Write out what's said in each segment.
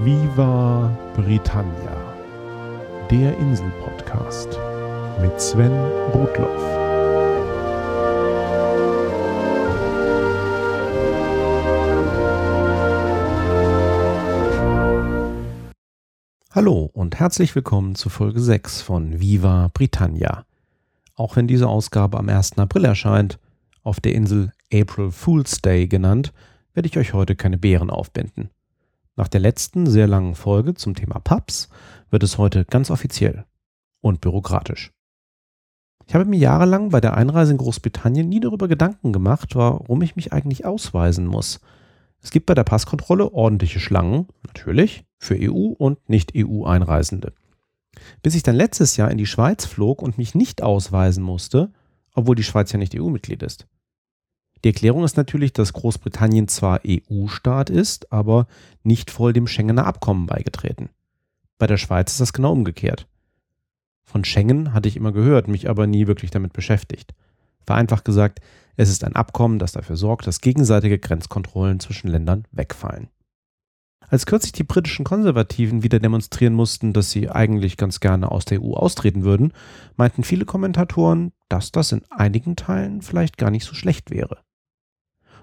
Viva Britannia, der Insel-Podcast mit Sven Rudloff. Hallo und herzlich willkommen zu Folge 6 von Viva Britannia. Auch wenn diese Ausgabe am 1. April erscheint, auf der Insel April Fool's Day genannt, werde ich euch heute keine Beeren aufbinden. Nach der letzten sehr langen Folge zum Thema Pubs wird es heute ganz offiziell und bürokratisch. Ich habe mir jahrelang bei der Einreise in Großbritannien nie darüber Gedanken gemacht, warum ich mich eigentlich ausweisen muss. Es gibt bei der Passkontrolle ordentliche Schlangen, natürlich, für EU- und Nicht-EU-Einreisende. Bis ich dann letztes Jahr in die Schweiz flog und mich nicht ausweisen musste, obwohl die Schweiz ja nicht EU-Mitglied ist. Die Erklärung ist natürlich, dass Großbritannien zwar EU-Staat ist, aber nicht voll dem Schengener Abkommen beigetreten. Bei der Schweiz ist das genau umgekehrt. Von Schengen hatte ich immer gehört, mich aber nie wirklich damit beschäftigt. Vereinfacht gesagt, es ist ein Abkommen, das dafür sorgt, dass gegenseitige Grenzkontrollen zwischen Ländern wegfallen. Als kürzlich die britischen Konservativen wieder demonstrieren mussten, dass sie eigentlich ganz gerne aus der EU austreten würden, meinten viele Kommentatoren, dass das in einigen Teilen vielleicht gar nicht so schlecht wäre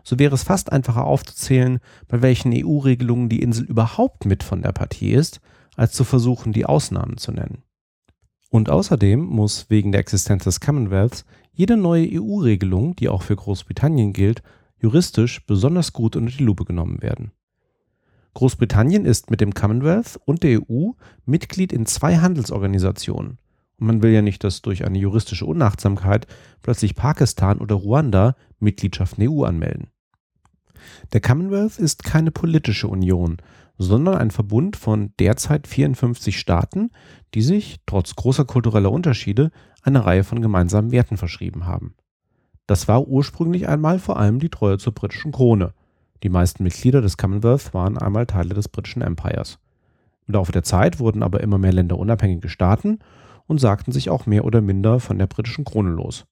so wäre es fast einfacher aufzuzählen, bei welchen EU-Regelungen die Insel überhaupt mit von der Partie ist, als zu versuchen, die Ausnahmen zu nennen. Und außerdem muss wegen der Existenz des Commonwealths jede neue EU-Regelung, die auch für Großbritannien gilt, juristisch besonders gut unter die Lupe genommen werden. Großbritannien ist mit dem Commonwealth und der EU Mitglied in zwei Handelsorganisationen. Und man will ja nicht, dass durch eine juristische Unachtsamkeit plötzlich Pakistan oder Ruanda Mitgliedschaft in der EU anmelden. Der Commonwealth ist keine politische Union, sondern ein Verbund von derzeit 54 Staaten, die sich, trotz großer kultureller Unterschiede, eine Reihe von gemeinsamen Werten verschrieben haben. Das war ursprünglich einmal vor allem die Treue zur britischen Krone. Die meisten Mitglieder des Commonwealth waren einmal Teile des britischen Empires. Im Laufe der Zeit wurden aber immer mehr Länder unabhängige Staaten und sagten sich auch mehr oder minder von der britischen Krone los.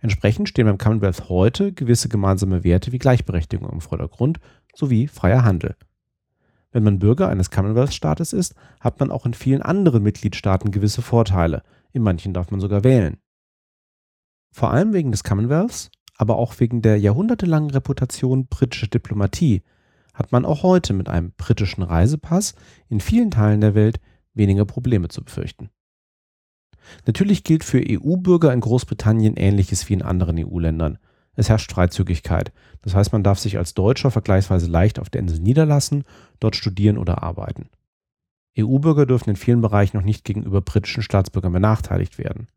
Entsprechend stehen beim Commonwealth heute gewisse gemeinsame Werte wie Gleichberechtigung im Vordergrund sowie freier Handel. Wenn man Bürger eines Commonwealth-Staates ist, hat man auch in vielen anderen Mitgliedstaaten gewisse Vorteile, in manchen darf man sogar wählen. Vor allem wegen des Commonwealths, aber auch wegen der jahrhundertelangen Reputation britischer Diplomatie hat man auch heute mit einem britischen Reisepass in vielen Teilen der Welt weniger Probleme zu befürchten. Natürlich gilt für EU-Bürger in Großbritannien Ähnliches wie in anderen EU-Ländern. Es herrscht Freizügigkeit. Das heißt, man darf sich als Deutscher vergleichsweise leicht auf der Insel niederlassen, dort studieren oder arbeiten. EU-Bürger dürfen in vielen Bereichen noch nicht gegenüber britischen Staatsbürgern benachteiligt werden.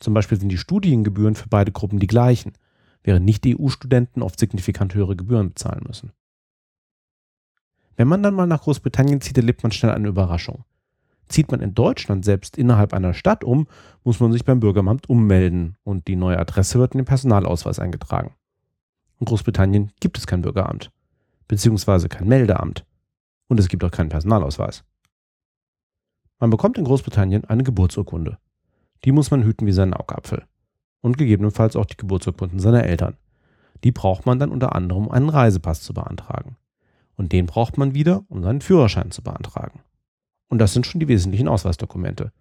Zum Beispiel sind die Studiengebühren für beide Gruppen die gleichen, während Nicht-EU-Studenten oft signifikant höhere Gebühren bezahlen müssen. Wenn man dann mal nach Großbritannien zieht, erlebt man schnell eine Überraschung. Zieht man in Deutschland selbst innerhalb einer Stadt um, muss man sich beim Bürgeramt ummelden und die neue Adresse wird in den Personalausweis eingetragen. In Großbritannien gibt es kein Bürgeramt, beziehungsweise kein Meldeamt. Und es gibt auch keinen Personalausweis. Man bekommt in Großbritannien eine Geburtsurkunde. Die muss man hüten wie seinen Augapfel. Und gegebenenfalls auch die Geburtsurkunden seiner Eltern. Die braucht man dann unter anderem, um einen Reisepass zu beantragen. Und den braucht man wieder, um seinen Führerschein zu beantragen. Und das sind schon die wesentlichen Ausweisdokumente.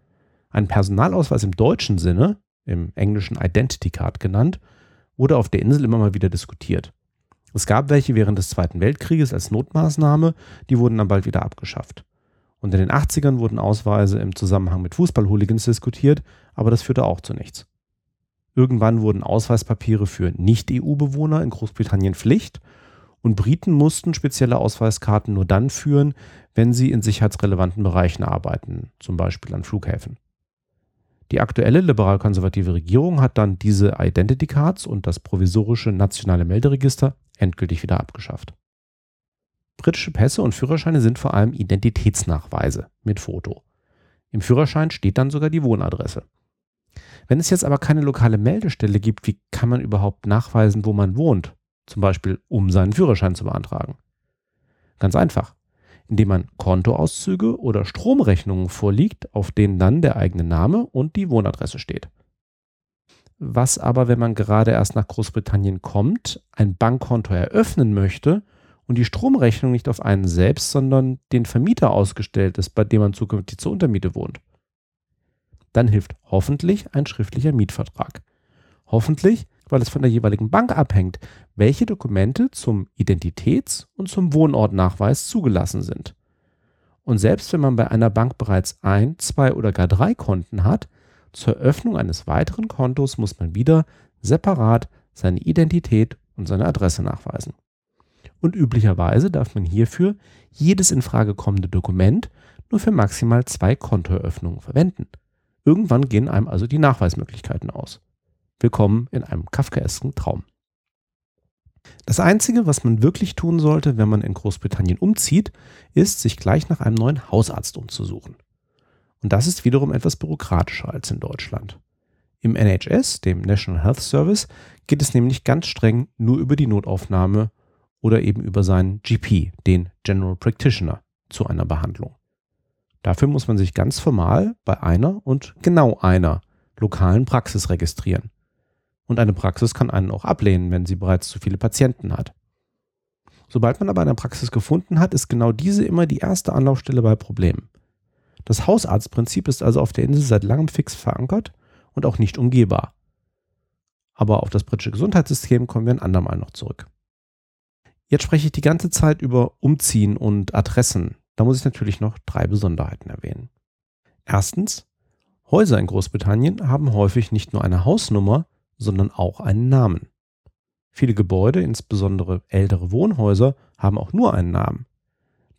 Ein Personalausweis im deutschen Sinne, im englischen Identity Card genannt, wurde auf der Insel immer mal wieder diskutiert. Es gab welche während des Zweiten Weltkrieges als Notmaßnahme, die wurden dann bald wieder abgeschafft. Und in den 80ern wurden Ausweise im Zusammenhang mit Fußballhooligans diskutiert, aber das führte auch zu nichts. Irgendwann wurden Ausweispapiere für Nicht-EU-Bewohner in Großbritannien Pflicht und Briten mussten spezielle Ausweiskarten nur dann führen, wenn sie in sicherheitsrelevanten Bereichen arbeiten, zum Beispiel an Flughäfen. Die aktuelle liberal-konservative Regierung hat dann diese Identity Cards und das provisorische nationale Melderegister endgültig wieder abgeschafft. Britische Pässe und Führerscheine sind vor allem Identitätsnachweise mit Foto. Im Führerschein steht dann sogar die Wohnadresse. Wenn es jetzt aber keine lokale Meldestelle gibt, wie kann man überhaupt nachweisen, wo man wohnt? Zum Beispiel um seinen Führerschein zu beantragen? Ganz einfach, indem man Kontoauszüge oder Stromrechnungen vorliegt, auf denen dann der eigene Name und die Wohnadresse steht. Was aber, wenn man gerade erst nach Großbritannien kommt, ein Bankkonto eröffnen möchte und die Stromrechnung nicht auf einen selbst, sondern den Vermieter ausgestellt ist, bei dem man zukünftig zur Untermiete wohnt. Dann hilft hoffentlich ein schriftlicher Mietvertrag. Hoffentlich, weil es von der jeweiligen Bank abhängt, welche Dokumente zum Identitäts- und zum Wohnortnachweis zugelassen sind. Und selbst wenn man bei einer Bank bereits ein, zwei oder gar drei Konten hat, zur Eröffnung eines weiteren Kontos muss man wieder separat seine Identität und seine Adresse nachweisen. Und üblicherweise darf man hierfür jedes in Frage kommende Dokument nur für maximal zwei Kontoeröffnungen verwenden. Irgendwann gehen einem also die Nachweismöglichkeiten aus. Willkommen in einem kafkaesken Traum. Das Einzige, was man wirklich tun sollte, wenn man in Großbritannien umzieht, ist, sich gleich nach einem neuen Hausarzt umzusuchen. Und das ist wiederum etwas bürokratischer als in Deutschland. Im NHS, dem National Health Service, geht es nämlich ganz streng nur über die Notaufnahme oder eben über seinen GP, den General Practitioner, zu einer Behandlung. Dafür muss man sich ganz formal bei einer und genau einer lokalen Praxis registrieren. Und eine Praxis kann einen auch ablehnen, wenn sie bereits zu viele Patienten hat. Sobald man aber eine Praxis gefunden hat, ist genau diese immer die erste Anlaufstelle bei Problemen. Das Hausarztprinzip ist also auf der Insel seit langem fix verankert und auch nicht umgehbar. Aber auf das britische Gesundheitssystem kommen wir ein andermal noch zurück. Jetzt spreche ich die ganze Zeit über Umziehen und Adressen. Da muss ich natürlich noch drei Besonderheiten erwähnen. Erstens, Häuser in Großbritannien haben häufig nicht nur eine Hausnummer, sondern auch einen Namen. Viele Gebäude, insbesondere ältere Wohnhäuser, haben auch nur einen Namen.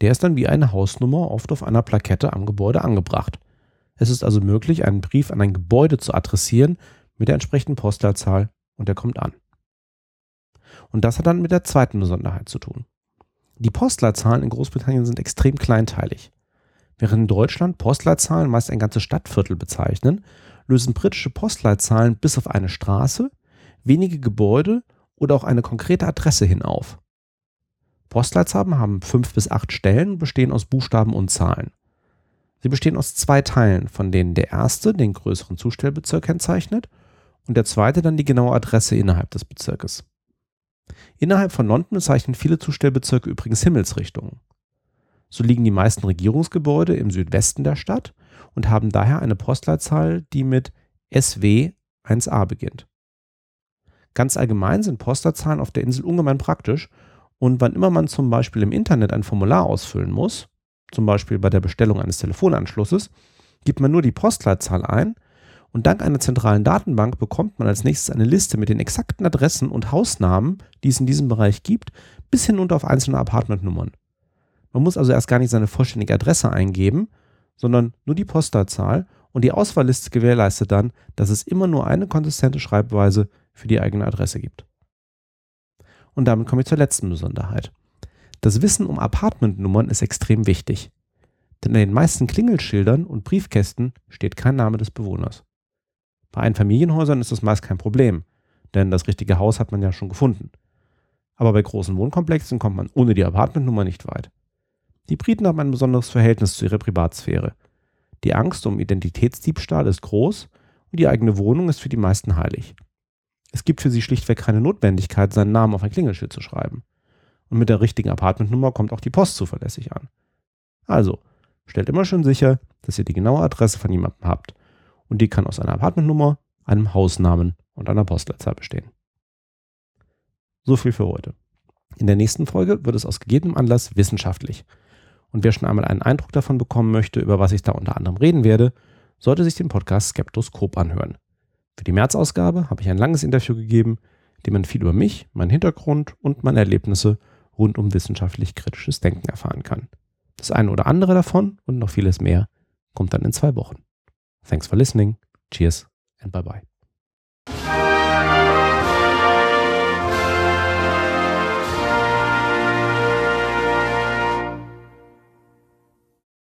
Der ist dann wie eine Hausnummer oft auf einer Plakette am Gebäude angebracht. Es ist also möglich, einen Brief an ein Gebäude zu adressieren mit der entsprechenden Postleitzahl und der kommt an. Und das hat dann mit der zweiten Besonderheit zu tun. Die Postleitzahlen in Großbritannien sind extrem kleinteilig. Während in Deutschland Postleitzahlen meist ein ganzes Stadtviertel bezeichnen, lösen britische Postleitzahlen bis auf eine Straße, wenige Gebäude oder auch eine konkrete Adresse hin auf. Postleitzahlen haben fünf bis acht Stellen und bestehen aus Buchstaben und Zahlen. Sie bestehen aus zwei Teilen, von denen der erste den größeren Zustellbezirk kennzeichnet und der zweite dann die genaue Adresse innerhalb des Bezirkes. Innerhalb von London bezeichnen viele Zustellbezirke übrigens Himmelsrichtungen. So liegen die meisten Regierungsgebäude im Südwesten der Stadt und haben daher eine Postleitzahl, die mit SW 1a beginnt. Ganz allgemein sind Postleitzahlen auf der Insel ungemein praktisch und wann immer man zum Beispiel im Internet ein Formular ausfüllen muss, zum Beispiel bei der Bestellung eines Telefonanschlusses, gibt man nur die Postleitzahl ein und dank einer zentralen Datenbank bekommt man als nächstes eine Liste mit den exakten Adressen und Hausnamen, die es in diesem Bereich gibt, bis hinunter auf einzelne Apartmentnummern. Man muss also erst gar nicht seine vollständige Adresse eingeben, sondern nur die Postleitzahl und die Auswahlliste gewährleistet dann, dass es immer nur eine konsistente Schreibweise für die eigene Adresse gibt. Und damit komme ich zur letzten Besonderheit. Das Wissen um Apartmentnummern ist extrem wichtig. Denn in den meisten Klingelschildern und Briefkästen steht kein Name des Bewohners. Bei Einfamilienhäusern ist das meist kein Problem, denn das richtige Haus hat man ja schon gefunden. Aber bei großen Wohnkomplexen kommt man ohne die Apartmentnummer nicht weit. Die Briten haben ein besonderes Verhältnis zu ihrer Privatsphäre. Die Angst um Identitätsdiebstahl ist groß und die eigene Wohnung ist für die meisten heilig. Es gibt für sie schlichtweg keine Notwendigkeit, seinen Namen auf ein Klingelschild zu schreiben. Und mit der richtigen Apartmentnummer kommt auch die Post zuverlässig an. Also, stellt immer schön sicher, dass ihr die genaue Adresse von jemandem habt. Und die kann aus einer Apartmentnummer, einem Hausnamen und einer Postleitzahl bestehen. So viel für heute. In der nächsten Folge wird es aus gegebenem Anlass wissenschaftlich. Und wer schon einmal einen Eindruck davon bekommen möchte, über was ich da unter anderem reden werde, sollte sich den Podcast Skeptoskop anhören. Für die März-Ausgabe habe ich ein langes Interview gegeben, in dem man viel über mich, meinen Hintergrund und meine Erlebnisse rund um wissenschaftlich-kritisches Denken erfahren kann. Das eine oder andere davon und noch vieles mehr kommt dann in zwei Wochen. Thanks for listening. Cheers and bye bye.